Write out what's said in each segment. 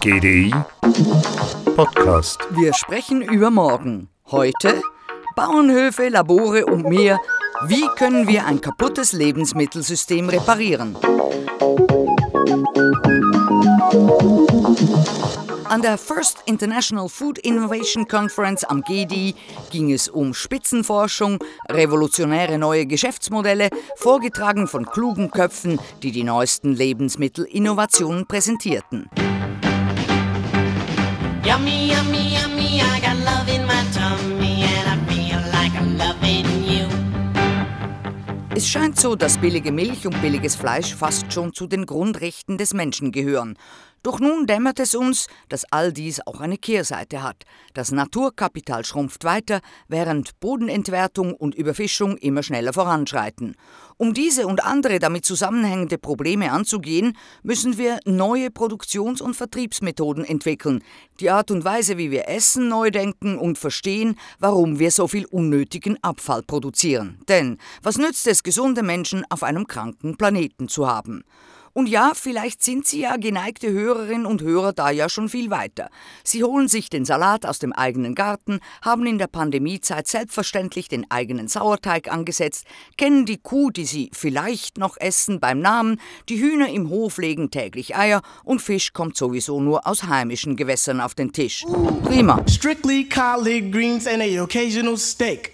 GDI Podcast. Wir sprechen über morgen. Heute Bauernhöfe, Labore und mehr. Wie können wir ein kaputtes Lebensmittelsystem reparieren? An der First International Food Innovation Conference am GDI ging es um Spitzenforschung, revolutionäre neue Geschäftsmodelle, vorgetragen von klugen Köpfen, die die neuesten Lebensmittelinnovationen präsentierten. Yummy, yummy, yummy, I got love in my tummy and I feel like I'm loving you. Es scheint so, dass billige Milch und billiges Fleisch fast schon zu den Grundrechten des Menschen gehören. Doch nun dämmert es uns, dass all dies auch eine Kehrseite hat. Das Naturkapital schrumpft weiter, während Bodenentwertung und Überfischung immer schneller voranschreiten. Um diese und andere damit zusammenhängende Probleme anzugehen, müssen wir neue Produktions- und Vertriebsmethoden entwickeln, die Art und Weise, wie wir Essen neu denken und verstehen, warum wir so viel unnötigen Abfall produzieren. Denn was nützt es, gesunde Menschen auf einem kranken Planeten zu haben? Und ja, vielleicht sind Sie ja geneigte Hörerinnen und Hörer da ja schon viel weiter. Sie holen sich den Salat aus dem eigenen Garten, haben in der Pandemiezeit selbstverständlich den eigenen Sauerteig angesetzt, kennen die Kuh, die Sie vielleicht noch essen, beim Namen, die Hühner im Hof legen täglich Eier und Fisch kommt sowieso nur aus heimischen Gewässern auf den Tisch. Prima. Strictly collard greens and a occasional steak.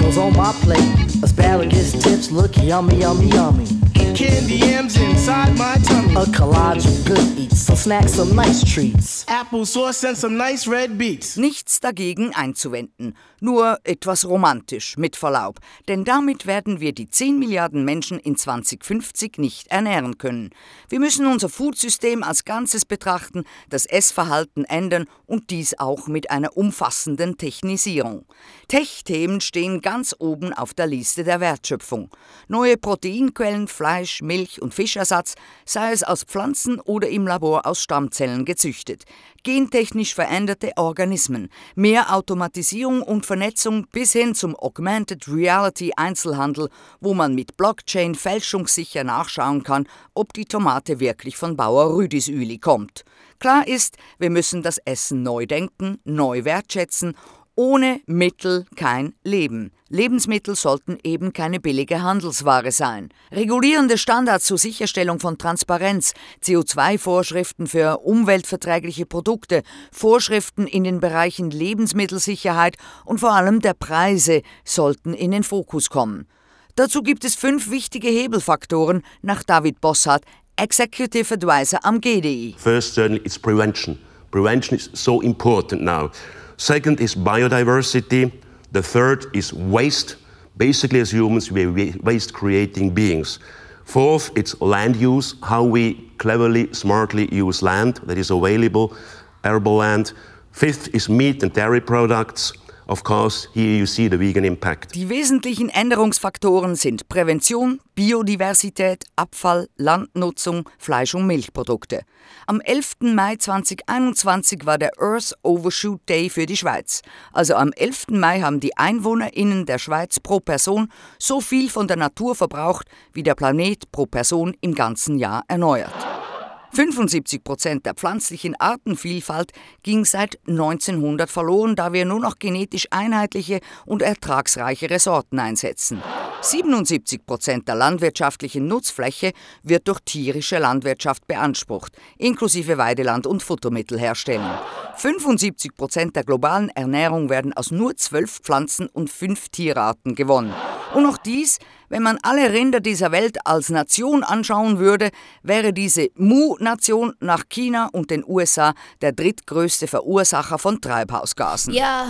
Goes on my plate. Asparagus tips look yummy, yummy, yummy. Candy yams inside my tummy. A collage of good eats, some snacks, some nice treats. Apple sauce and some nice red beets. Nichts dagegen einzuwenden, nur etwas romantisch, mit Verlaub. Denn damit werden wir die 10 Milliarden Menschen in 2050 nicht ernähren können. Wir müssen unser Foodsystem als Ganzes betrachten, das Essverhalten ändern und dies auch mit einer umfassenden Technisierung. Tech-Themen stehen ganz oben auf der Liste der Wertschöpfung. Neue Proteinquellen, Fleisch, Fleisch, Milch und Fischersatz, sei es aus Pflanzen oder im Labor aus Stammzellen gezüchtet, gentechnisch veränderte Organismen, mehr Automatisierung und Vernetzung bis hin zum Augmented Reality Einzelhandel, wo man mit Blockchain fälschungssicher nachschauen kann, ob die Tomate wirklich von Bauer Rüdisüli kommt. Klar ist, wir müssen das Essen neu denken, neu wertschätzen ohne Mittel kein Leben. Lebensmittel sollten eben keine billige Handelsware sein. Regulierende Standards zur Sicherstellung von Transparenz, CO2-Vorschriften für umweltverträgliche Produkte, Vorschriften in den Bereichen Lebensmittelsicherheit und vor allem der Preise sollten in den Fokus kommen. Dazu gibt es fünf wichtige Hebelfaktoren nach David Bossart, Executive Advisor am GDI. First, certainly, it's prevention. Prevention is so important now. Second is biodiversity. The third is waste. Basically, as humans, we are waste creating beings. Fourth, it's land use, how we cleverly, smartly use land that is available, arable land. Fifth is meat and dairy products. Of course, here you see the vegan impact. Die wesentlichen Änderungsfaktoren sind Prävention, Biodiversität, Abfall, Landnutzung, Fleisch- und Milchprodukte. Am 11. Mai 2021 war der Earth Overshoot Day für die Schweiz. Also am 11. Mai haben die EinwohnerInnen der Schweiz pro Person so viel von der Natur verbraucht, wie der Planet pro Person im ganzen Jahr erneuert. 75 Prozent der pflanzlichen Artenvielfalt ging seit 1900 verloren, da wir nur noch genetisch einheitliche und ertragsreichere Sorten einsetzen. 77 Prozent der landwirtschaftlichen Nutzfläche wird durch tierische Landwirtschaft beansprucht, inklusive Weideland und Futtermittelherstellung. 75 Prozent der globalen Ernährung werden aus nur zwölf Pflanzen und fünf Tierarten gewonnen. Und noch dies, wenn man alle Rinder dieser Welt als Nation anschauen würde, wäre diese Mu-Nation nach China und den USA der drittgrößte Verursacher von Treibhausgasen. Yeah,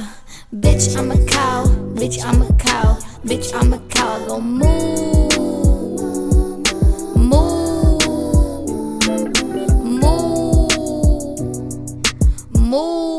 bitch, I'm a cow, bitch, I'm a cow, bitch, I'm a cow, go moo. Moo. Moo. Moo.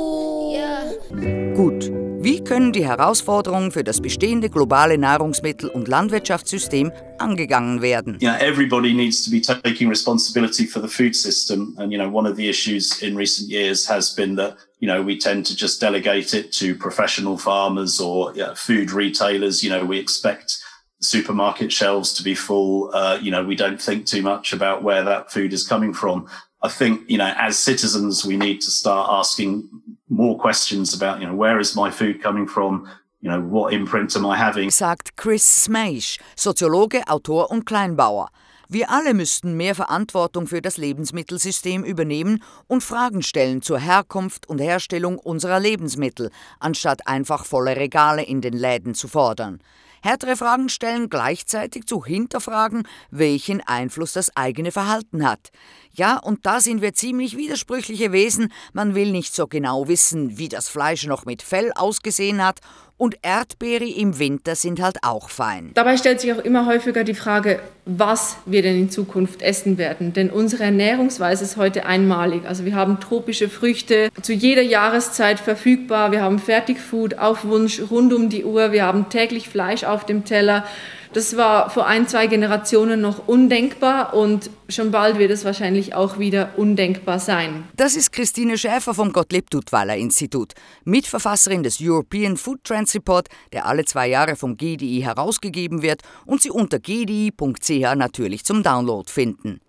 Wie können die Herausforderungen für das bestehende globale Nahrungsmittel- und Landwirtschaftssystem angegangen werden? You everybody needs to be taking responsibility for the food system. And, you know, one of the issues in recent years has been that, you know, we tend to just delegate it to professional farmers or you food retailers. You know, we expect supermarket shelves to be full. Uh, you know, we don't think too much about where that food is coming from. I think, you know, as citizens, we need to start asking more questions about, you know, where is my food coming from? You know, what imprint am I having? Sagt Chris Smaish, Soziologe, Autor und Kleinbauer. Wir alle müssten mehr Verantwortung für das Lebensmittelsystem übernehmen und Fragen stellen zur Herkunft und Herstellung unserer Lebensmittel, anstatt einfach volle Regale in den Läden zu fordern. Härtere Fragen stellen gleichzeitig zu hinterfragen, welchen Einfluss das eigene Verhalten hat. Ja, und da sind wir ziemlich widersprüchliche Wesen. Man will nicht so genau wissen, wie das Fleisch noch mit Fell ausgesehen hat und Erdbeere im Winter sind halt auch fein. Dabei stellt sich auch immer häufiger die Frage, was wir denn in Zukunft essen werden. Denn unsere Ernährungsweise ist heute einmalig. Also wir haben tropische Früchte zu jeder Jahreszeit verfügbar. Wir haben Fertigfood auf Wunsch rund um die Uhr. Wir haben täglich Fleisch auf dem Teller. Das war vor ein, zwei Generationen noch undenkbar und schon bald wird es wahrscheinlich auch wieder undenkbar sein. Das ist Christine Schäfer vom Gottlieb Duttweiler Institut, Mitverfasserin des European Food Trends Report, der alle zwei Jahre vom GDI herausgegeben wird und Sie unter gdi.ch natürlich zum Download finden.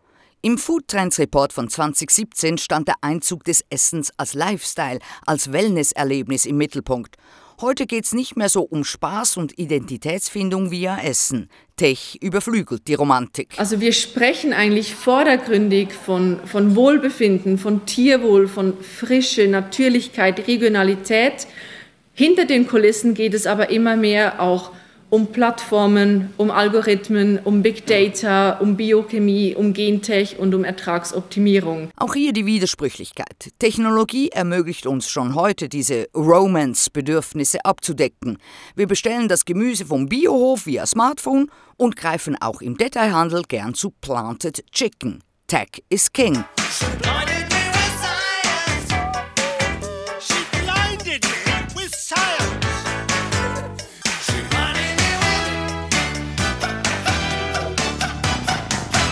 Im Food Trends Report von 2017 stand der Einzug des Essens als Lifestyle, als Wellnesserlebnis im Mittelpunkt. Heute geht es nicht mehr so um Spaß und Identitätsfindung via Essen. Tech überflügelt die Romantik. Also wir sprechen eigentlich vordergründig von, von Wohlbefinden, von Tierwohl, von Frische, Natürlichkeit, Regionalität. Hinter den Kulissen geht es aber immer mehr auch um Plattformen, um Algorithmen, um Big Data, um Biochemie, um Gentech und um Ertragsoptimierung. Auch hier die Widersprüchlichkeit. Technologie ermöglicht uns schon heute, diese Romance-Bedürfnisse abzudecken. Wir bestellen das Gemüse vom Biohof via Smartphone und greifen auch im Detailhandel gern zu Planted Chicken. Tech is King.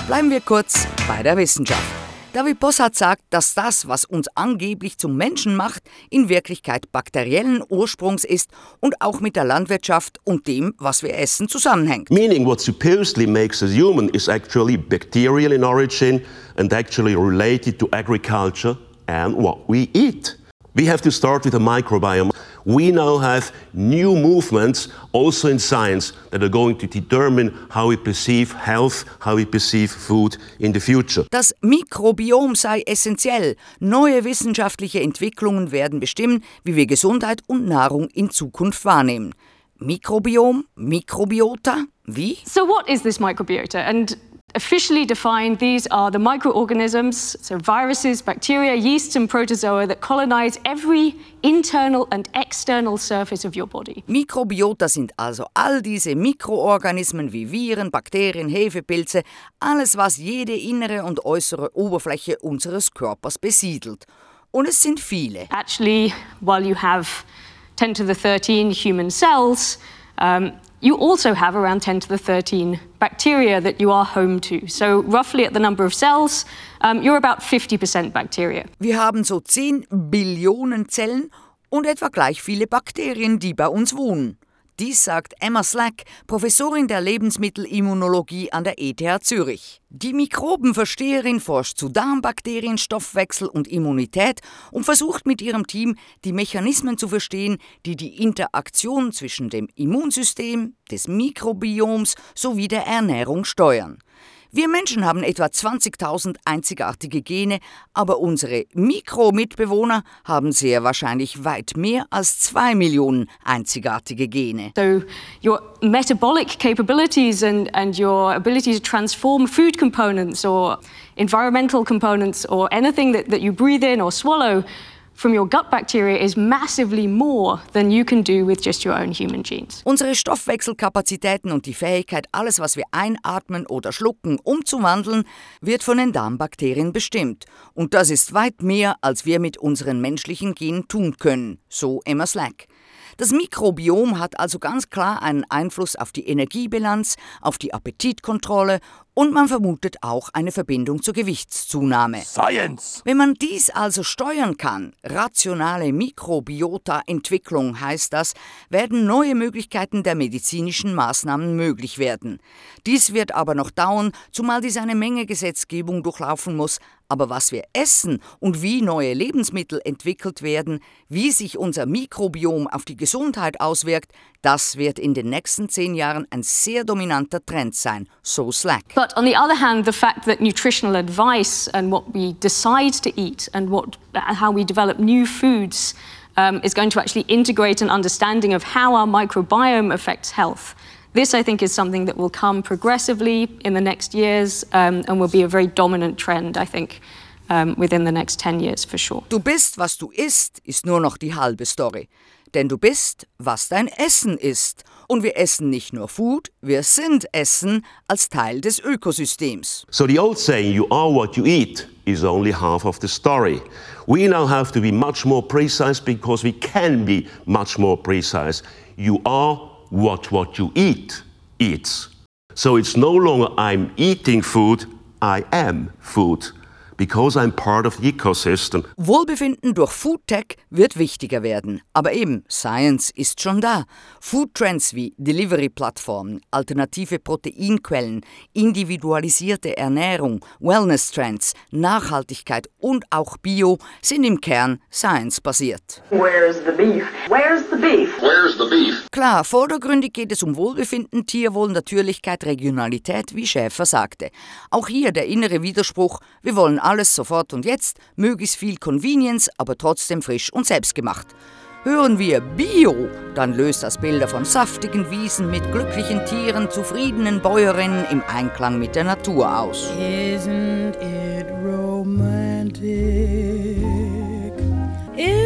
Bleiben wir kurz bei der Wissenschaft. David Bossart sagt, dass das, was uns angeblich zum Menschen macht, in Wirklichkeit bakteriellen Ursprungs ist und auch mit der Landwirtschaft und dem, was wir essen, zusammenhängt. Meaning what supposedly makes us human is actually bacterial in origin and actually related to agriculture and what we eat. We have to start with the microbiome. We now have new movements also in science that are going to determine how we perceive health, how we perceive food in the future. Das Mikrobiom sei essentiell. Neue wissenschaftliche Entwicklungen werden bestimmen, wie wir Gesundheit und Nahrung in Zukunft wahrnehmen. Mikrobiom, Mikrobiota, wie? So what is this microbiota? And Officially defined, these are the microorganisms, so viruses, bacteria, yeasts, and protozoa that colonize every internal and external surface of your body. Mikrobiota sind also all diese Mikroorganismen wie Viren, Bakterien, Hefepilze, alles, was jede innere und äußere Oberfläche unseres Körpers besiedelt. Und es sind viele. Actually, while you have 10 to the 13 human cells, um, you also have around 10 to the 13 bacteria that you are home to. So, roughly at the number of cells, um, you're about 50% bacteria. Wir haben so 10 Billionen Zellen und etwa gleich viele Bakterien, die bei uns wohnen. Dies sagt Emma Slack, Professorin der Lebensmittelimmunologie an der ETH Zürich. Die Mikrobenversteherin forscht zu Darmbakterien, Stoffwechsel und Immunität und versucht mit ihrem Team die Mechanismen zu verstehen, die die Interaktion zwischen dem Immunsystem, des Mikrobioms sowie der Ernährung steuern. Wir Menschen haben etwa 20.000 einzigartige Gene, aber unsere Mikromitbewohner haben sehr wahrscheinlich weit mehr als zwei Millionen einzigartige Gene. So your metabolic capabilities and, and your ability to transform food components or environmental components or anything that, that you breathe in or swallow from your gut bacteria is massively more than you can do with just your own human genes. Unsere Stoffwechselkapazitäten und die Fähigkeit, alles, was wir einatmen oder schlucken, umzuwandeln, wird von den Darmbakterien bestimmt. Und das ist weit mehr, als wir mit unseren menschlichen Genen tun können, so Emma Slack. Das Mikrobiom hat also ganz klar einen Einfluss auf die Energiebilanz, auf die Appetitkontrolle Und man vermutet auch eine Verbindung zur Gewichtszunahme. Science! Wenn man dies also steuern kann, rationale Mikrobiota-Entwicklung heißt das, werden neue Möglichkeiten der medizinischen Maßnahmen möglich werden. Dies wird aber noch dauern, zumal dies eine Menge Gesetzgebung durchlaufen muss, aber was wir essen und wie neue Lebensmittel entwickelt werden, wie sich unser Mikrobiom auf die Gesundheit auswirkt, das wird in den nächsten zehn Jahren ein sehr dominanter Trend sein, so Slack. But on the other hand, the fact that nutritional advice and what we decide to eat and what, how we develop new foods um, is going to actually integrate an understanding of how our microbiome affects health. This, I think, is something that will come progressively in the next years um, and will be a very dominant trend, I think, um, within the next 10 years for sure. Du bist, was du isst, ist nur noch die halbe Story. Denn du bist, was dein Essen ist. Und wir essen nicht nur Food, wir sind Essen als Teil des Ökosystems. So the old saying, you are what you eat, is only half of the story. We now have to be much more precise because we can be much more precise. You are what what you eat eats. So it's no longer I'm eating food, I am food. Because I'm part of the ecosystem. Wohlbefinden durch Foodtech wird wichtiger werden. Aber eben, Science ist schon da. Foodtrends wie Delivery-Plattformen, alternative Proteinquellen, individualisierte Ernährung, Wellness-Trends, Nachhaltigkeit und auch Bio sind im Kern Science-basiert. Where's the beef? Where's the beef? Where's the beef? Klar, vordergründig geht es um Wohlbefinden, Tierwohl, Natürlichkeit, Regionalität, wie Schäfer sagte. Auch hier der innere Widerspruch, wir wollen alles sofort und jetzt, möglichst viel Convenience, aber trotzdem frisch und selbstgemacht. Hören wir Bio, dann löst das Bilder von saftigen Wiesen mit glücklichen Tieren, zufriedenen Bäuerinnen im Einklang mit der Natur aus. Isn't it romantic? Isn't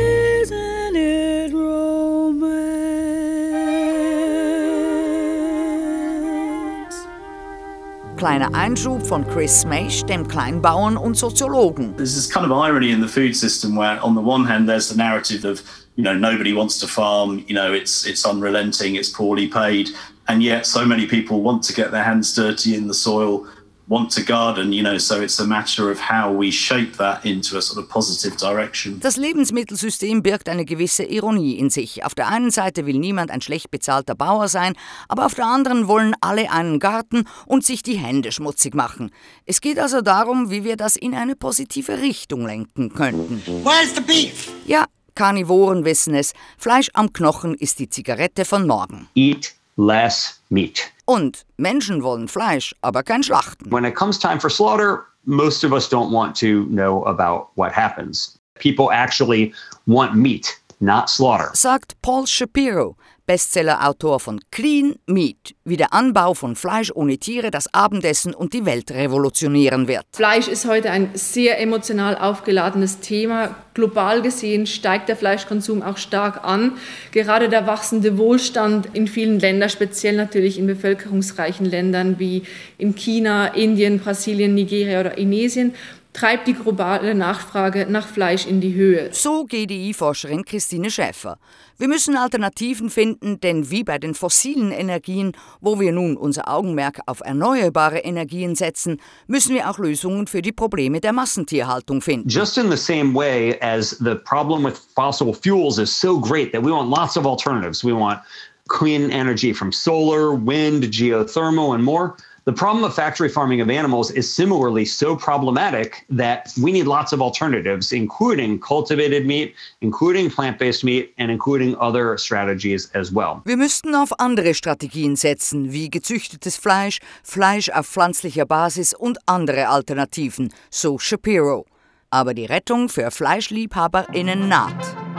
Kleiner Einschub von Chris Maish, dem Kleinbauern und Soziologen. There's this kind of irony in the food system where, on the one hand, there's the narrative of you know nobody wants to farm, you know it's it's unrelenting, it's poorly paid, and yet so many people want to get their hands dirty in the soil, want to garden, you know. So it's a matter of how we shape that into a sort of positive direction. Das Lebensmittelsystem birgt eine gewisse Ironie in sich. Auf der einen Seite will niemand ein schlecht bezahlter Bauer sein, aber auf der anderen wollen alle einen Garten und sich die Hände schmutzig machen. Es geht also darum, wie wir das in eine positive Richtung lenken könnten. Where's the beef? Ja, Karnivoren wissen es, Fleisch am Knochen ist die Zigarette von morgen. Eat less meat. Und Menschen wollen Fleisch, aber kein Schlachten. When it comes time for slaughter, most of us don't want to know about what happens. People actually want meat, not slaughter. Sagt Paul Shapiro, Bestsellerautor von Clean Meat, wie der Anbau von Fleisch ohne Tiere das Abendessen und die Welt revolutionieren wird. Fleisch ist heute ein sehr emotional aufgeladenes Thema. Global gesehen steigt der Fleischkonsum auch stark an. Gerade der wachsende Wohlstand in vielen Ländern, speziell natürlich in bevölkerungsreichen Ländern wie in China, Indien, Brasilien, Nigeria oder Indonesien, treibt die globale Nachfrage nach Fleisch in die Höhe. So GDI-Forscherin Christine Schäfer. Wir müssen Alternativen finden, denn wie bei den fossilen Energien, wo wir nun unser Augenmerk auf erneuerbare Energien setzen, müssen wir auch Lösungen für die Probleme der Massentierhaltung finden. Just in the same way as the problem with fossil fuels is so great that we want lots of alternatives. We want clean energy from solar, wind, geothermal, and more. The problem of factory farming of animals is similarly so problematic that we need lots of alternatives, including cultivated meat, including plant based meat, and including other strategies as well. Wir müssten auf andere Strategien setzen, wie gezüchtetes Fleisch, Fleisch auf pflanzlicher Basis und andere Alternativen, so Shapiro. Aber die Rettung für FleischliebhaberInnen naht.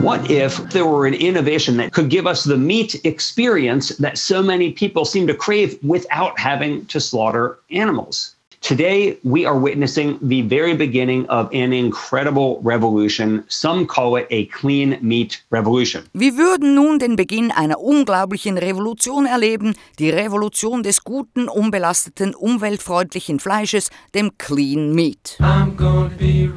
What if there were an innovation that could give us the meat experience that so many people seem to crave without having to slaughter animals? Today, we are witnessing the very beginning of an incredible revolution. Some call it a clean meat revolution. Wir würden nun den Beginn einer unglaublichen Revolution erleben, die Revolution des guten, unbelasteten, umweltfreundlichen Fleisches, dem Clean Meat. I'm gonna be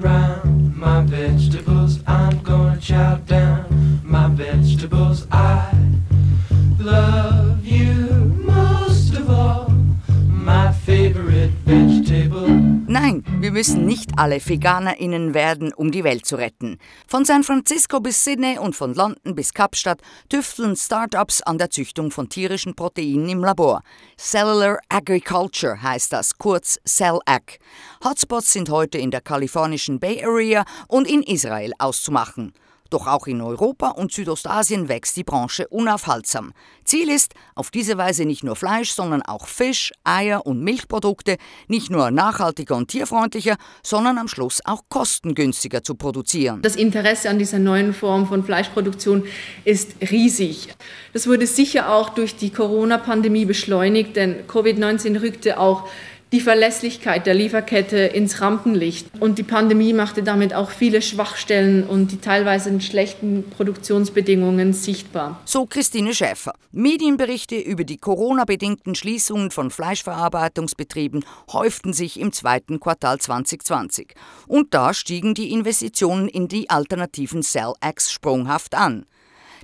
alle VeganerInnen werden, um die Welt zu retten. Von San Francisco bis Sydney und von London bis Kapstadt tüfteln Startups an der Züchtung von tierischen Proteinen im Labor. Cellular Agriculture heißt das, kurz CellAg. Hotspots sind heute in der kalifornischen Bay Area und in Israel auszumachen. Doch auch in Europa und Südostasien wächst die Branche unaufhaltsam. Ziel ist, auf diese Weise nicht nur Fleisch, sondern auch Fisch, Eier und Milchprodukte nicht nur nachhaltiger und tierfreundlicher, sondern am Schluss auch kostengünstiger zu produzieren. Das Interesse an dieser neuen Form von Fleischproduktion ist riesig. Das wurde sicher auch durch die Corona-Pandemie beschleunigt, denn Covid-19 rückte auch die Verlässlichkeit der Lieferkette ins Rampenlicht. Und die Pandemie machte damit auch viele Schwachstellen und die teilweise schlechten Produktionsbedingungen sichtbar. So Christine Schäfer. Medienberichte über die Corona-bedingten Schließungen von Fleischverarbeitungsbetrieben häuften sich im zweiten Quartal 2020. Und da stiegen die Investitionen in die alternativen Cell-X sprunghaft an.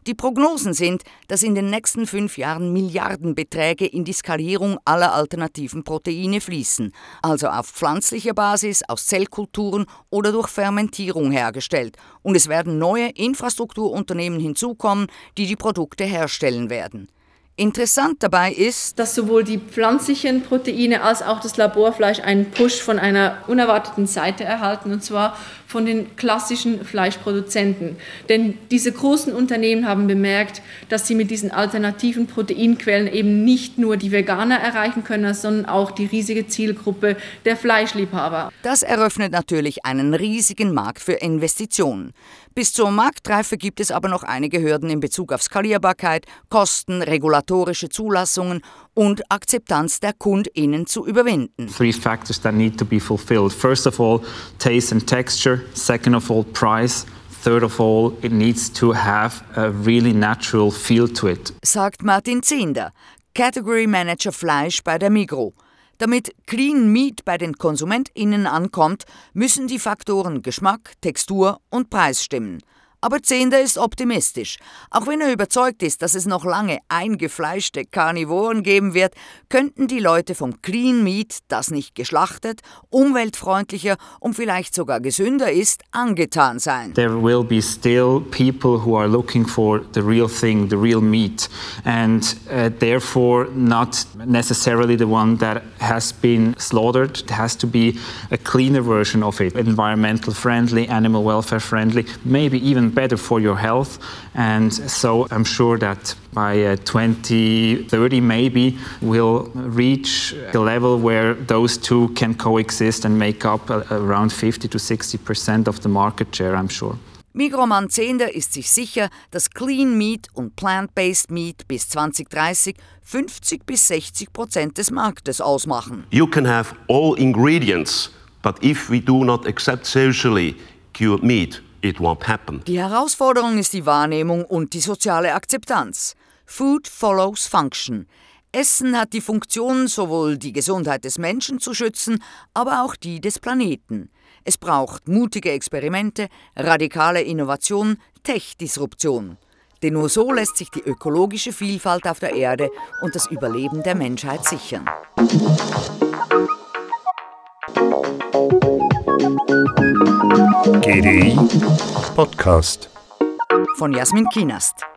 Die Prognosen sind, dass in den nächsten fünf Jahren Milliardenbeträge in die Skalierung aller alternativen Proteine fließen, also auf pflanzlicher Basis, aus Zellkulturen oder durch Fermentierung hergestellt. Und es werden neue Infrastrukturunternehmen hinzukommen, die die Produkte herstellen werden. Interessant dabei ist, dass sowohl die pflanzlichen Proteine als auch das Laborfleisch einen Push von einer unerwarteten Seite erhalten, und zwar von den klassischen Fleischproduzenten. Denn diese großen Unternehmen haben bemerkt, dass sie mit diesen alternativen Proteinquellen eben nicht nur die Veganer erreichen können, sondern auch die riesige Zielgruppe der Fleischliebhaber. Das eröffnet natürlich einen riesigen Markt für Investitionen. Bis zur Marktreife gibt es aber noch einige Hürden in Bezug auf Skalierbarkeit, Kosten, regulatorische Zulassungen und Akzeptanz der KundInnen zu überwinden. Three factors that need to be fulfilled. First of all, taste and texture. Second of all, price. Third of all, it needs to have a really natural feel to it. Sagt Martin Zinder, Category Manager Fleisch bei der Migro. Damit Clean Meat bei den KonsumentInnen ankommt, müssen die Faktoren Geschmack, Textur und Preis stimmen. Aber Zehnder ist optimistisch. Auch wenn er überzeugt ist, dass es noch lange eingefleischte Karnivoren geben wird, könnten die Leute vom Clean Meat, das nicht geschlachtet, umweltfreundlicher und vielleicht sogar gesünder ist, angetan sein. There will be still people who are looking for the real thing, the real meat, and uh, therefore not necessarily the one that has been slaughtered. It has to be a cleaner version of it, environmental friendly, animal welfare friendly, maybe even better for your health. And so I'm sure that by uh, 2030, maybe we'll reach the level where those two can coexist and make up uh, around 50 to 60 percent of the market share, I'm sure. Migroman Zehnder ist sich sicher, dass Clean Meat und Plant-Based Meat bis 2030 50 bis 60 Prozent des Marktes ausmachen. You can have all ingredients, but if we do not accept socially cured meat, it won't happen. Die Herausforderung ist die Wahrnehmung und die soziale Akzeptanz. Food follows function. Essen hat die Funktion, sowohl die Gesundheit des Menschen zu schützen, aber auch die des Planeten. Es braucht mutige Experimente, radikale Innovation, Tech-Disruption. Denn nur so lässt sich die ökologische Vielfalt auf der Erde und das Überleben der Menschheit sichern. GDI Podcast Von Jasmin Kienast.